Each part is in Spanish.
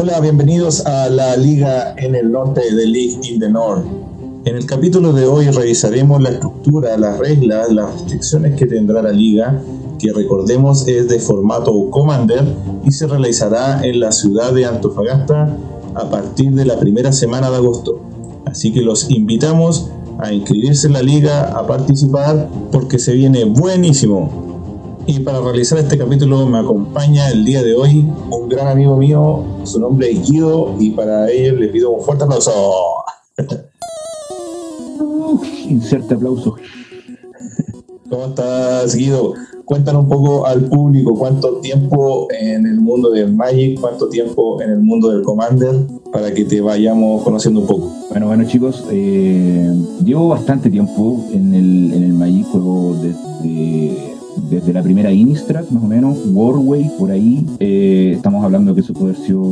Hola, bienvenidos a la Liga en el Norte de League in the North. En el capítulo de hoy revisaremos la estructura, las reglas, las restricciones que tendrá la liga, que recordemos es de formato Commander y se realizará en la ciudad de Antofagasta a partir de la primera semana de agosto. Así que los invitamos a inscribirse en la liga, a participar, porque se viene buenísimo. Y para realizar este capítulo me acompaña el día de hoy un gran amigo mío, su nombre es Guido, y para él le pido un fuerte aplauso. Inserte aplauso. ¿Cómo estás, Guido? Cuéntanos un poco al público cuánto tiempo en el mundo del Magic, cuánto tiempo en el mundo del Commander, para que te vayamos conociendo un poco. Bueno, bueno chicos, eh, llevo bastante tiempo en el, en el Magic, juego desde desde la primera Innistrad, más o menos, Warway, por ahí. Eh, estamos hablando que eso puede haber sido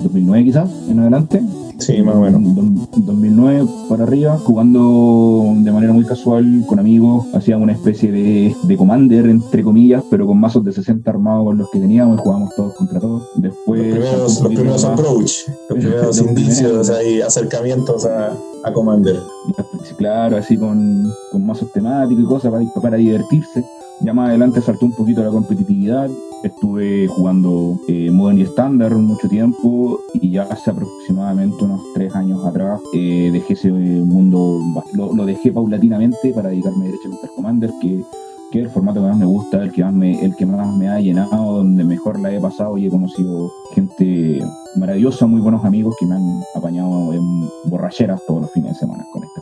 2009 quizás, en adelante. Sí, más o menos. 2009 para arriba, jugando de manera muy casual con amigos, hacíamos una especie de, de commander, entre comillas, pero con mazos de 60 armados con los que teníamos y jugábamos todos contra todos. Después, los primeros, approach, los primeros indicios, ahí, acercamientos a, a commander. Claro, así con, con mazos temáticos y cosas para, para divertirse. Ya más adelante saltó un poquito la competitividad. Estuve jugando eh, Modern y Standard mucho tiempo y ya hace aproximadamente unos tres años atrás eh, dejé ese mundo, lo, dejé paulatinamente para dedicarme derechamente al Commander, que, que es el formato que más me gusta, el que más me, el que más me ha llenado, donde mejor la he pasado y he conocido gente maravillosa, muy buenos amigos que me han apañado en borracheras todos los fines de semana con juego.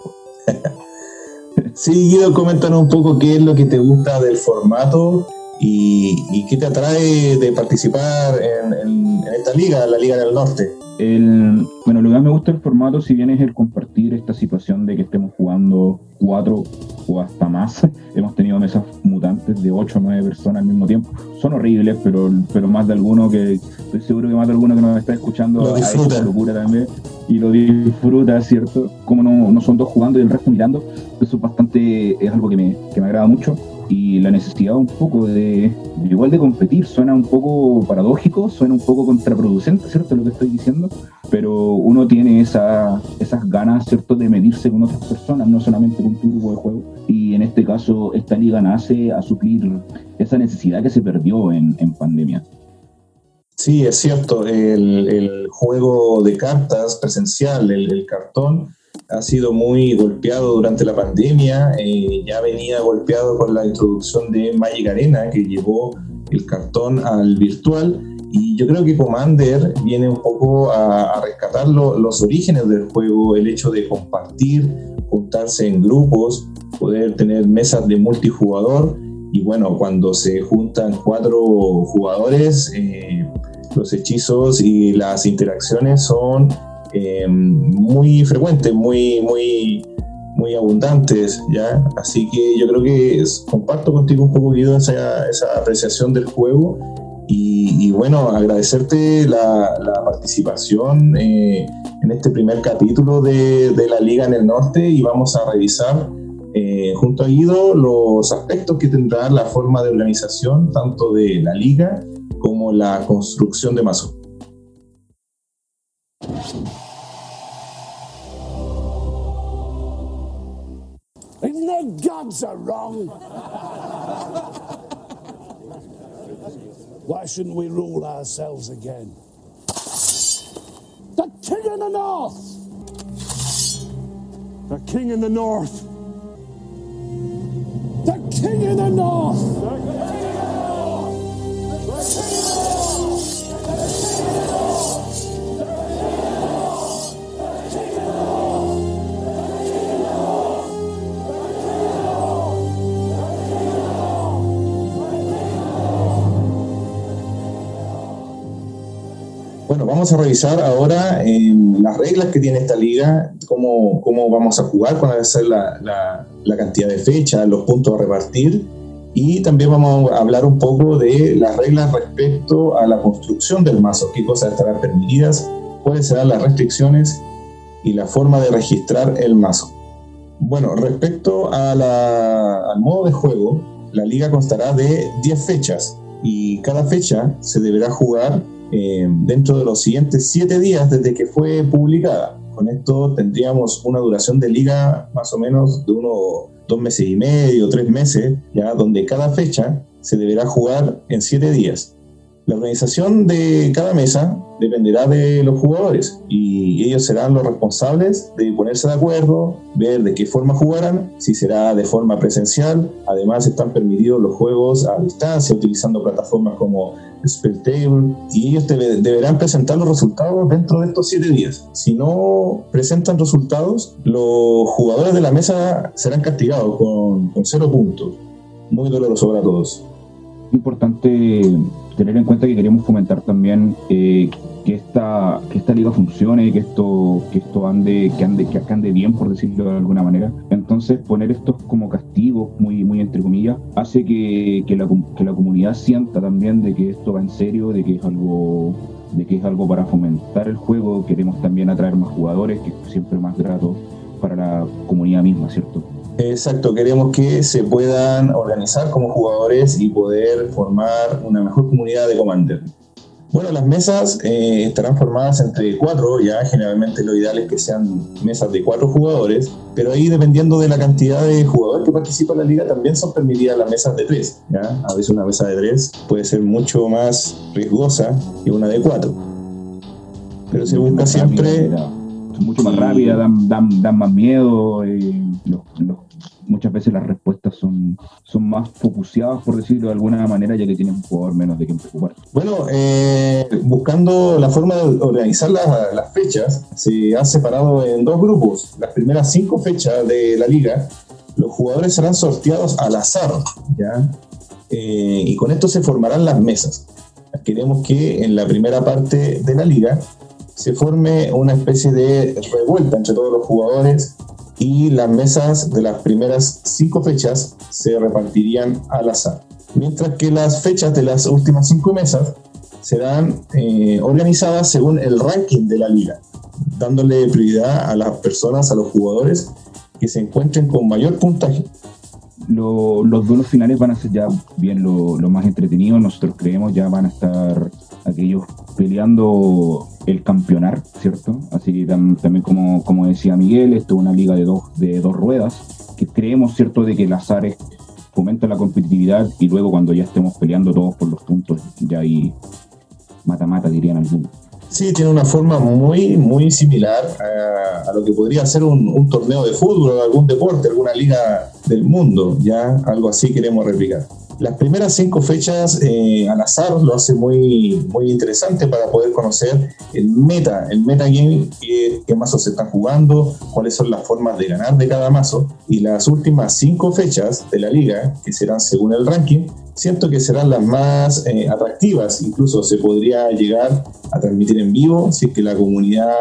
Sí, Guido, coméntanos un poco qué es lo que te gusta del formato y, qué te atrae de participar en, esta liga, la Liga del Norte. Bueno, lo que más me gusta del formato, si bien es el compartir esta situación de que estemos jugando cuatro o hasta más, hemos tenido mesas mutantes de ocho o nueve personas al mismo tiempo. Son horribles, pero, pero más de alguno que, estoy seguro que más de alguno que nos está escuchando lo disfruta. locura también y lo disfruta, ¿cierto? Como no, no son dos jugando y el resto mirando, eso es bastante, es algo que me, que me agrada mucho y la necesidad un poco de, igual de competir suena un poco paradójico, suena un poco contraproducente, ¿cierto? Lo que estoy diciendo, pero uno tiene esa, esas ganas, ¿cierto?, de medirse con otras personas, no solamente con tu grupo de juego. Y en este caso, esta liga nace a suplir esa necesidad que se perdió en, en pandemia. Sí, es cierto, el, el, juego de cartas presencial, el, el cartón, ha sido muy golpeado durante la pandemia, eh, ya venía golpeado con la introducción de Magic Arena, que llevó el cartón al virtual, y yo creo que Commander viene un poco a, rescatar los orígenes del juego, el hecho de compartir, juntarse en grupos, poder tener mesas de multijugador, y bueno, cuando se juntan cuatro jugadores, eh, los hechizos y las interacciones son eh, muy frecuentes, muy, muy, muy abundantes, ¿ya? Así que yo creo que comparto contigo un poco, esa, esa apreciación del juego y, bueno, agradecerte la, la participación eh, en este primer capítulo de, la Liga en el Norte y vamos a revisar eh, junto a Guido los aspectos que tendrá la forma de organización tanto de la Liga como la construcción de mazos. gods are wrong. Why shouldn't we rule ourselves again? The king in the north! The king in the north! The king in the north! Vamos a revisar ahora em, las reglas que tiene esta liga, cómo, cómo vamos a jugar, cuál va a ser la, la, cantidad de fechas, los puntos a repartir y también vamos a hablar un poco de las reglas respecto a la construcción del mazo, qué cosas estarán permitidas, cuáles serán las restricciones y la forma de registrar el mazo. Bueno, respecto al modo de juego, la liga constará de 10 fechas y cada fecha se deberá jugar eh, dentro de los siguientes siete días desde que fue publicada. Con esto tendríamos una duración de liga más o menos de unos dos meses y medio, tres meses, ya donde cada fecha se deberá jugar en siete días. La organización de cada mesa dependerá de los jugadores y ellos serán los responsables de ponerse de acuerdo, ver de qué forma jugarán, si será de forma presencial. Además están permitidos los juegos a distancia utilizando plataformas como Spelltable y ellos deberán presentar los resultados dentro de estos siete días. Si no presentan resultados, los jugadores de la mesa serán castigados con, con cero puntos. Muy doloroso para todos importante tener en cuenta que queremos fomentar también eh, que esta que esta liga funcione, que esto que esto ande que ande que ande bien por decirlo de alguna manera. Entonces poner estos como castigos muy muy entre comillas hace que, que, la, que la comunidad sienta también de que esto va en serio, de que es algo de que es algo para fomentar el juego. Queremos también atraer más jugadores, que es siempre más grato para la comunidad misma, ¿cierto? Exacto, queremos que se puedan organizar como jugadores y poder formar una mejor comunidad de Commander. Bueno, las mesas eh, estarán formadas entre cuatro, ya generalmente lo ideal es que sean mesas de cuatro jugadores, pero ahí dependiendo de la cantidad de jugadores que participan en la liga también son permitidas las mesas de tres. ¿ya? A veces una mesa de tres puede ser mucho más riesgosa que una de cuatro. Pero se busca siempre... mucho más rápida, dan, dan, más miedo. Eh, muchas veces las respuestas son, son más focuseadas, por decirlo de alguna manera, ya que tienen un jugador menos de quien preocupar. Bueno, eh, buscando la forma de organizar las, fechas, se ha separado en dos grupos. Las primeras cinco fechas de la liga, los jugadores serán sorteados al azar, ¿ya? Eh, y con esto se formarán las mesas. Queremos que en la primera parte de la liga se forme una especie de revuelta entre todos los jugadores y las mesas de las primeras cinco fechas se repartirían al azar. Mientras que las fechas de las últimas cinco mesas serán eh, organizadas según el ranking de la liga, dándole prioridad a las personas, a los jugadores que se encuentren con mayor puntaje. los duelos finales van a ser ya bien lo, más entretenido, nosotros creemos ya van a estar aquellos peleando el campeonar, ¿cierto? Así que también como, como decía Miguel, esto es una liga de dos, de dos ruedas, que creemos, ¿cierto?, de que el azar fomenta la competitividad y luego cuando ya estemos peleando todos por los puntos, ya ahí mata-mata, dirían algunos. Sí, tiene una forma muy, muy similar a, lo que podría ser un, torneo de fútbol algún deporte, alguna liga del mundo, ya algo así queremos replicar. Las primeras cinco fechas eh, al azar lo hace muy, muy interesante para poder conocer el meta, el metagame, qué, qué mazos se están jugando, cuáles son las formas de ganar de cada mazo. Y las últimas cinco fechas de la liga, que serán según el ranking, siento que serán las más eh, atractivas. Incluso se podría llegar a transmitir en vivo si es que la comunidad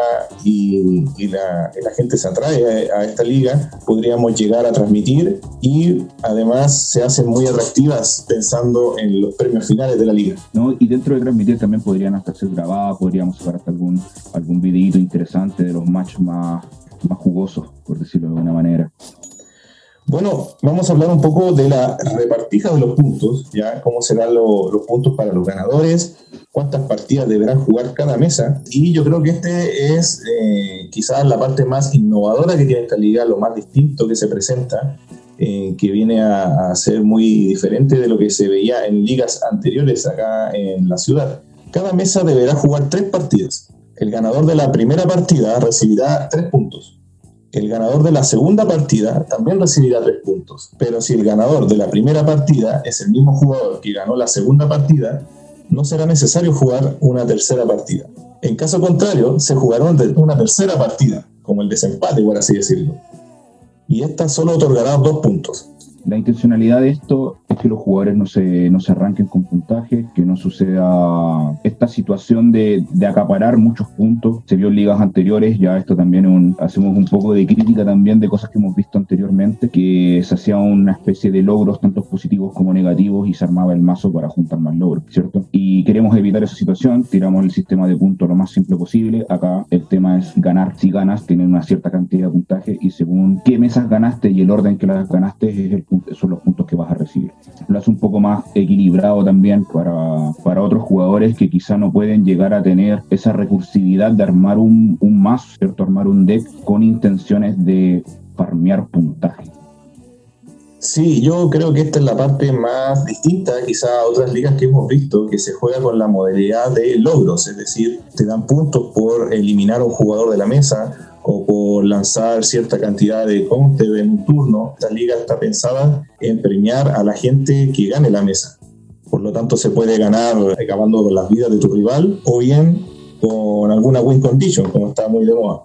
y, la, gente se atrae a, esta liga. Podríamos llegar a transmitir y además se hacen muy atractivas pensando en los premios finales de la liga. ¿No? Y dentro de transmitir también podrían hasta ser grabadas, podríamos sacar hasta algún, algún videito interesante de los matches más, más jugosos, por decirlo de alguna manera. Bueno, vamos a hablar un poco de la repartija de los puntos, ya cómo serán los puntos para los ganadores, cuántas partidas deberán jugar cada mesa. Y yo creo que este es eh, quizás la parte más innovadora que tiene esta liga, lo más distinto que se presenta, eh, que viene a, a, ser muy diferente de lo que se veía en ligas anteriores acá en la ciudad. Cada mesa deberá jugar tres partidas. El ganador de la primera partida recibirá tres puntos el ganador de la segunda partida también recibirá tres puntos. Pero si el ganador de la primera partida es el mismo jugador que ganó la segunda partida, no será necesario jugar una tercera partida. En caso contrario, se jugará una tercera partida, como el desempate, por así decirlo. Y esta solo otorgará dos puntos. La intencionalidad de esto es que los jugadores no se, no se arranquen con puntaje, que no suceda esta situación de, de acaparar muchos puntos. Se vio en ligas anteriores, ya esto también un, hacemos un poco de crítica también de cosas que hemos visto anteriormente, que se hacía una especie de logros, tanto positivos como negativos, y se armaba el mazo para juntar más logros, ¿cierto? Y queremos evitar esa situación, tiramos el sistema de puntos lo más simple posible. Acá el tema es ganar. Si ganas, tienen una cierta cantidad de puntaje y según qué mesas ganaste y el orden que las ganaste es el son los puntos que vas a recibir. lo hace un poco más equilibrado también para, para otros jugadores que quizá no pueden llegar a tener esa recursividad de armar un, un mazo, ¿cierto? Armar un deck con intenciones de farmear puntaje. Sí, yo creo que esta es la parte más distinta quizá a otras ligas que hemos visto, que se juega con la modalidad de logros, es decir, te dan puntos por eliminar a un jugador de la mesa o por lanzar cierta cantidad de counter en un turno. Esta liga está pensada en premiar a la gente que gane la mesa. Por lo tanto, se puede ganar acabando con las vidas de tu rival o bien con alguna win condition, como está muy de moda.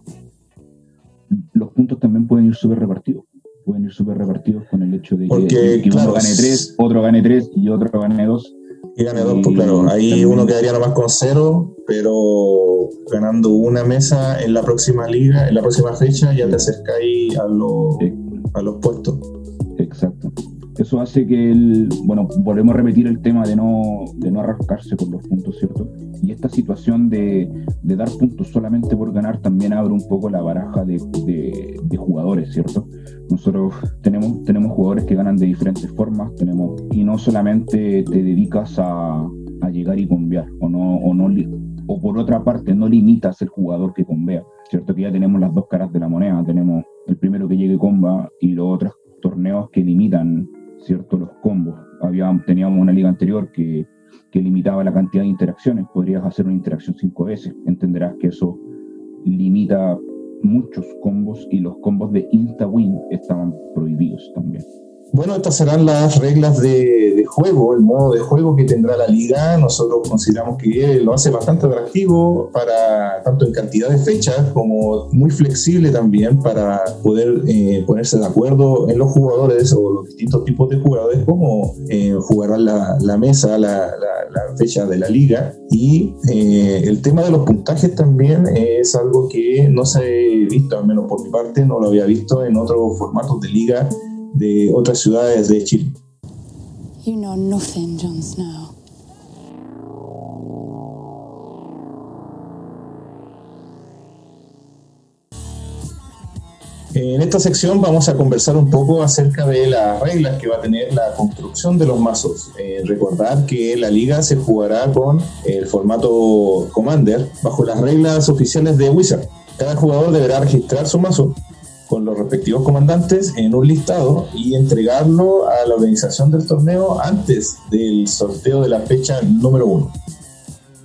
Los puntos también pueden ir súper repartidos pueden ir súper repartidos con el hecho de que, uno gane tres, otro gane tres y otro gane dos. Y gane dos, pues claro, ahí uno quedaría nomás con cero, pero ganando una mesa en la próxima liga, en la próxima fecha, ya te acercáis a, a los puestos. Exacto. Eso hace que, el, bueno, volvemos a repetir el tema de no, de no arrascarse con los puntos, ¿cierto? Y esta situación de, de dar puntos solamente por ganar también abre un poco la baraja de, de, de jugadores, ¿cierto? Nosotros tenemos, tenemos jugadores que ganan de diferentes formas, tenemos, y no solamente te dedicas a, a llegar y convear, o no, o no, o por otra parte no limitas el jugador que convea, ¿cierto? Que ya tenemos las dos caras de la moneda, tenemos el primero que llegue comba y los otros torneos que limitan ¿cierto? Los combos. Había, teníamos una liga anterior que, que limitaba la cantidad de interacciones. Podrías hacer una interacción cinco veces. Entenderás que eso limita muchos combos y los combos de insta-win estaban prohibidos también. Bueno, estas serán las reglas de, juego, el modo de juego que tendrá la liga. Nosotros consideramos que lo hace bastante atractivo para tanto en cantidad de fechas como muy flexible también para poder eh, ponerse de acuerdo en los jugadores o los distintos tipos de jugadores, como eh, jugar la, mesa, la, la, fecha de la liga. Y eh, el tema de los puntajes también es algo que no se ha visto, al menos por mi parte, no lo había visto en otros formatos de liga de otras ciudades de Chile. You know nothing, Jon Snow. En esta sección vamos a conversar un poco acerca de las reglas que va a tener la construcción de los mazos. Eh, recordar que la liga se jugará con el formato Commander bajo las reglas oficiales de Wizard. Cada jugador deberá registrar su mazo con los respectivos comandantes en un listado y entregarlo a la organización del torneo antes del sorteo de la fecha número uno.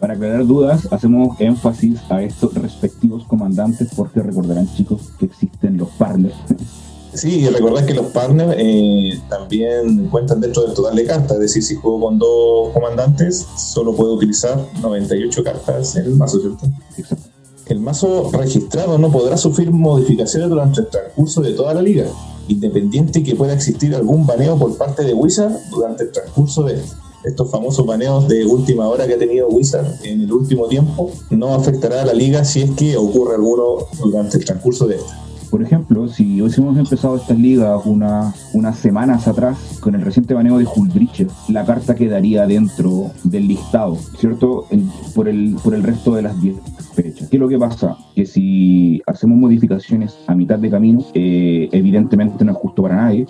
Para aclarar dudas, hacemos énfasis a estos respectivos comandantes porque recordarán chicos que existen los partners. Sí, y recordad que los partners eh, también cuentan dentro del total de cartas, es decir, si juego con dos comandantes, solo puedo utilizar 98 cartas en el mazo, ¿cierto? Exacto el mazo registrado no podrá sufrir modificaciones durante el transcurso de toda la liga, independiente que pueda existir algún baneo por parte de Wizard durante el transcurso de estos famosos baneos de última hora que ha tenido Wizard en el último tiempo, no afectará a la liga si es que ocurre alguno durante el transcurso de esta. Por ejemplo, si hubiésemos empezado estas ligas unas semanas atrás, con el reciente baneo de Hullbridge, la carta quedaría dentro del listado, ¿cierto? por, el, por el resto de las 10 fechas. ¿Qué es lo que pasa? Que si hacemos modificaciones a mitad de camino, eh, evidentemente no es justo para nadie,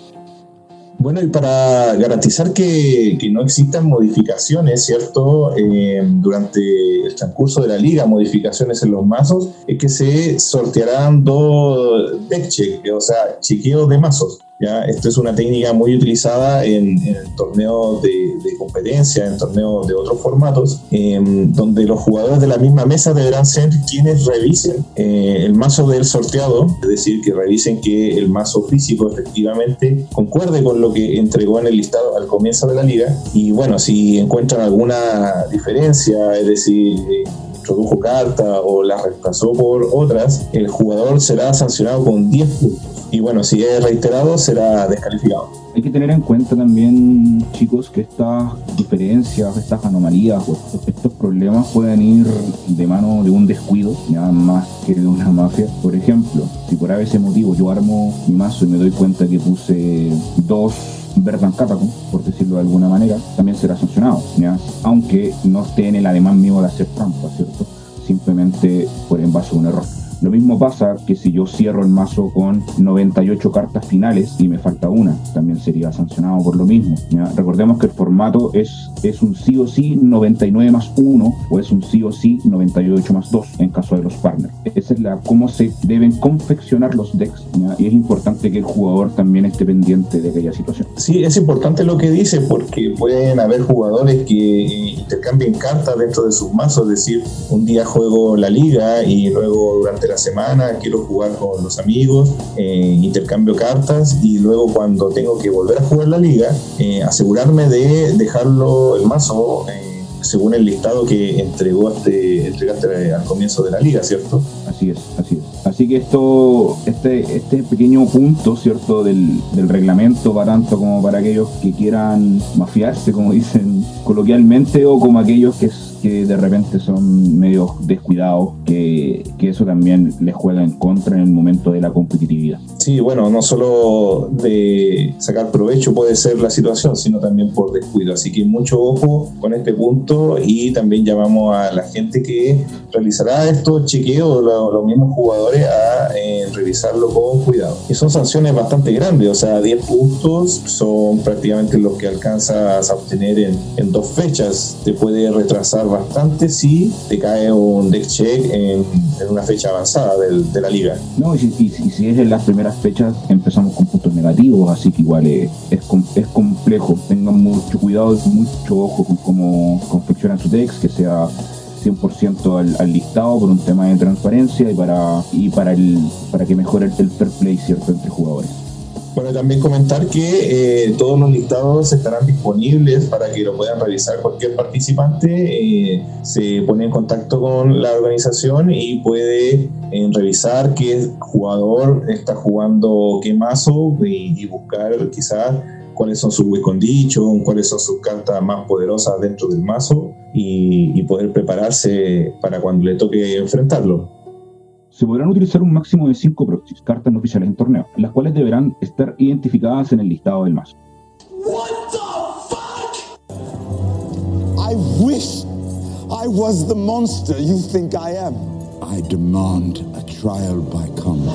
bueno, y para garantizar que, no existan modificaciones, ¿cierto? Eh, durante el transcurso de la liga, modificaciones en los mazos, es que se sortearán dos deck check, o sea, chequeos de mazos. Esto es una técnica muy utilizada en, torneos de, competencia, en torneos de otros formatos, em, donde los jugadores de la misma mesa deberán ser quienes revisen eh, el mazo del sorteado, es decir, que revisen que el mazo físico efectivamente concuerde con lo que entregó en el listado al comienzo de la liga. Y bueno, si encuentran alguna diferencia, es decir, eh, introdujo carta o la reemplazó por otras, el jugador será sancionado con 10 puntos y bueno, si es reiterado será descalificado. Hay que tener en cuenta también, chicos, que estas diferencias, estas anomalías estos problemas pueden ir de mano de un descuido, nada más que de una mafia. Por ejemplo, si por ese motivo yo armo mi mazo y me doy cuenta que puse dos Verdan Catacomb, por decirlo de alguna manera, también será sancionado, ¿ya? aunque no esté en el ademán mío de hacer trampa, ¿cierto? Simplemente por en base a un error. Lo mismo pasa que si yo cierro el mazo con 98 cartas finales y me falta una, también sería sancionado por lo mismo. Recordemos que el formato es, es un sí o sí 99 más 1 o es un sí o sí 98 más 2 en caso de los partners. Esa es la cómo se deben confeccionar los decks y es importante que el jugador también esté pendiente de aquella situación. Sí, es importante lo que dice porque pueden haber jugadores que eh, intercambien cartas dentro de sus mazos, es decir, un día juego la liga y luego durante la semana quiero jugar con los amigos, eh, intercambio cartas y luego cuando tengo que volver a jugar la liga, eh, asegurarme de dejarlo el mazo según el listado que entregó este, entregaste al comienzo de la liga, ¿cierto? Así es, así es. Así que esto, este, este pequeño punto, ¿cierto?, del, del reglamento va tanto como para aquellos que quieran mafiarse, como dicen coloquialmente, o como aquellos que que de repente son medio descuidados, que, que, eso también les juega en contra en el momento de la competitividad. Sí, bueno, no solo de sacar provecho puede ser la situación, sino también por descuido. Así que mucho ojo con este punto y también llamamos a la gente que realizará estos chequeos, los, mismos jugadores, a eh, revisarlo con cuidado. Y son sanciones bastante grandes, o sea, 10 puntos son prácticamente los que alcanzas a obtener en, en dos fechas. Te puede retrasar bastante si te cae un deck check en, una fecha avanzada de la liga. No, y si, es en las primeras fechas empezamos con puntos negativos, así que igual es, es, complejo. Tengan mucho cuidado y mucho ojo con cómo confeccionan su decks, que sea 100% al, listado por un tema de transparencia y para y para el para que mejore el, el fair play cierto entre jugadores. Bueno, también comentar que eh, todos los listados estarán disponibles para que lo puedan revisar cualquier participante. Eh, se pone en contacto con la organización y puede eh, revisar qué jugador está jugando qué mazo y, buscar quizás cuáles son sus win conditions, cuáles son sus cartas más poderosas dentro del mazo y poder prepararse para cuando le toque enfrentarlo se podrán utilizar un máximo de 5 proxies, cartas no oficiales en torneo, las cuales deberán estar identificadas en el listado del mazo. What the fuck? I wish I was the monster you think I am. I demand a trial by combat.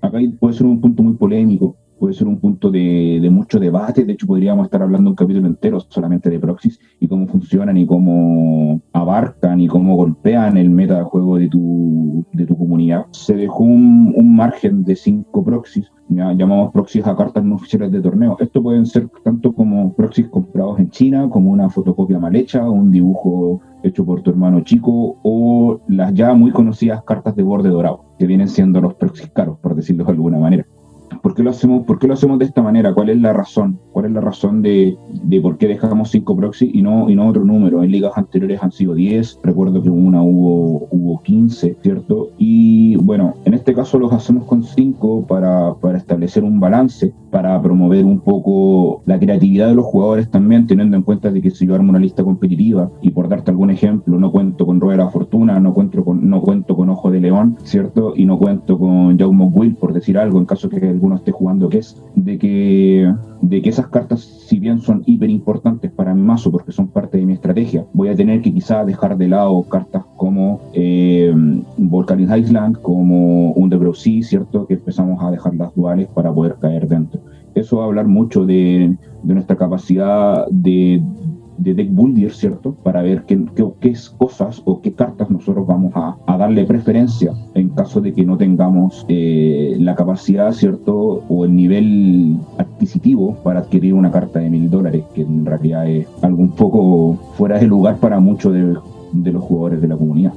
Acá puede ser un punto muy polémico, puede ser un punto de, de, mucho debate. De hecho, podríamos estar hablando un capítulo entero solamente de proxies y cómo funcionan y cómo abarcan y cómo golpean el meta de juego de tu, de tu comunidad. Se dejó un, un margen de cinco proxies. Ya llamamos proxies a cartas no oficiales de torneo. Esto pueden ser tanto como proxies comprados en China, como una fotocopia mal hecha, un dibujo hecho por tu hermano chico, o las ya muy conocidas cartas de borde dorado, que vienen siendo los proxies caros, por decirlo de alguna manera. ¿Por qué lo hacemos, por qué lo hacemos de esta manera? ¿Cuál es la razón? ¿Cuál es la razón de, de por qué dejamos 5 proxy y no, y no otro número? En ligas anteriores han sido 10, recuerdo que una hubo, hubo 15, ¿cierto? Y bueno, en este caso los hacemos con 5 para, para establecer un balance, para promover un poco la creatividad de los jugadores también, teniendo en cuenta de que si yo armo una lista competitiva y por darte algún ejemplo, no cuento con Rueda de la Fortuna, no cuento con, no cuento con Ojo de León, ¿cierto? Y no cuento con Jaume Will, por decir algo, en caso que alguno esté jugando, que es de que, de que esas cartas, si bien son hiper importantes para mi mazo porque son parte de mi estrategia, voy a tener que quizá dejar de lado cartas como eh, Volcanic Island, como Underground Sea, ¿cierto? Que empezamos a dejar las duales para poder caer dentro. Eso va a hablar mucho de, de nuestra capacidad de, de deck builder, ¿cierto? Para ver qué, qué, cosas o qué cartas nosotros vamos a, a, darle preferencia en caso de que no tengamos eh, la capacidad, ¿cierto? O el nivel adquisitivo para adquirir una carta de mil dólares, que en realidad es algo un poco fuera de lugar para muchos de, de los jugadores de la comunidad.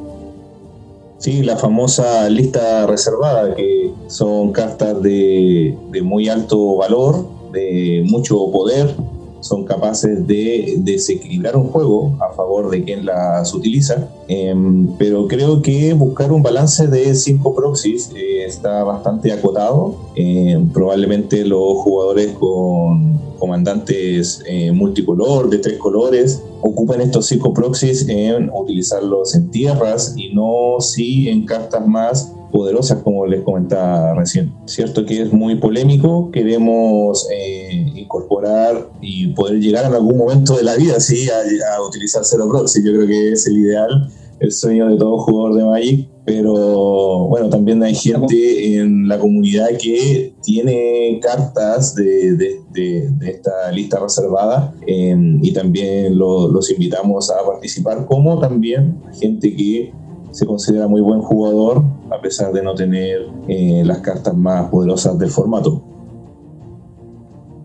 Sí, la famosa lista reservada, que son cartas de, de muy alto valor, de mucho poder, son capaces de desequilibrar un juego a favor de quien las utiliza, em, pero creo que buscar un balance de cinco proxies eh, está bastante acotado. Em, probablemente los jugadores con comandantes eh, multicolor, de tres colores, ocupen estos cinco proxies en utilizarlos en tierras y no si en cartas más poderosas como les comentaba recién. Cierto que es muy polémico, queremos eh, incorporar y poder llegar en algún momento de la vida ¿sí? a, utilizar Zero Proxy. Yo creo que es el ideal, el sueño de todo jugador de Magic, pero bueno, también hay gente en la comunidad que tiene cartas de, de, esta lista reservada em, y también los invitamos a participar, como también gente que se considera muy buen jugador a pesar de no tener eh, las cartas más poderosas del formato.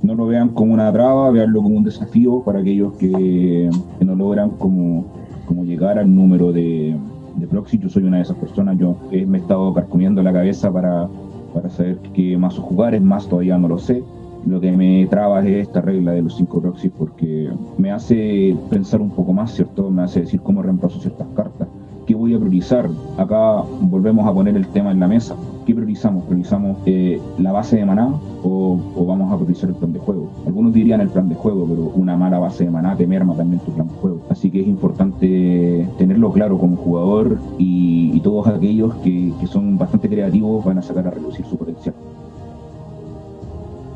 No lo vean como una traba, veanlo como un desafío para aquellos que, no logran como, como llegar al número de, de proxy. Yo soy una de esas personas, yo me he estado carcomiendo la cabeza para, para saber qué más jugar, es más todavía no lo sé. Lo que me traba es esta regla de los cinco proxies porque me hace pensar un poco más, ¿cierto? Me hace decir cómo reemplazo ciertas cartas ¿Qué voy a priorizar? Acá volvemos a poner el tema en la mesa. ¿Qué priorizamos? ¿Priorizamos eh, la base de maná o, vamos a priorizar el plan de juego? Algunos dirían el plan de juego, pero una mala base de maná te merma también tu plan de juego. Así que es importante tenerlo claro como jugador y, todos aquellos que, que son bastante creativos van a sacar a reducir su potencial.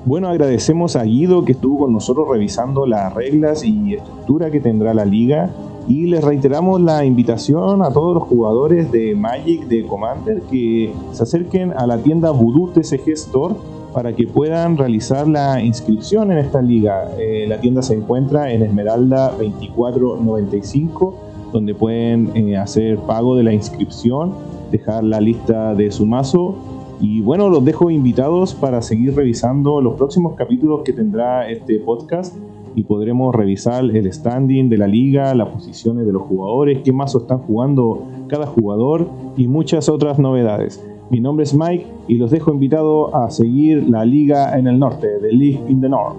Bueno, agradecemos a Guido que estuvo con nosotros revisando las reglas y estructura que tendrá la liga y les reiteramos la invitación a todos los jugadores de Magic, de Commander, que se acerquen a la tienda Voodoo TCG Store para que puedan realizar la inscripción en esta liga. Eh, la tienda se encuentra en Esmeralda 2495, donde pueden eh, hacer pago de la inscripción, dejar la lista de su mazo. Y bueno, los dejo invitados para seguir revisando los próximos capítulos que tendrá este podcast y podremos revisar el standing de la liga, las posiciones de los jugadores, qué mazo están jugando cada jugador y muchas otras novedades. Mi nombre es Mike y los dejo invitado a seguir la liga en el norte, The League in the North.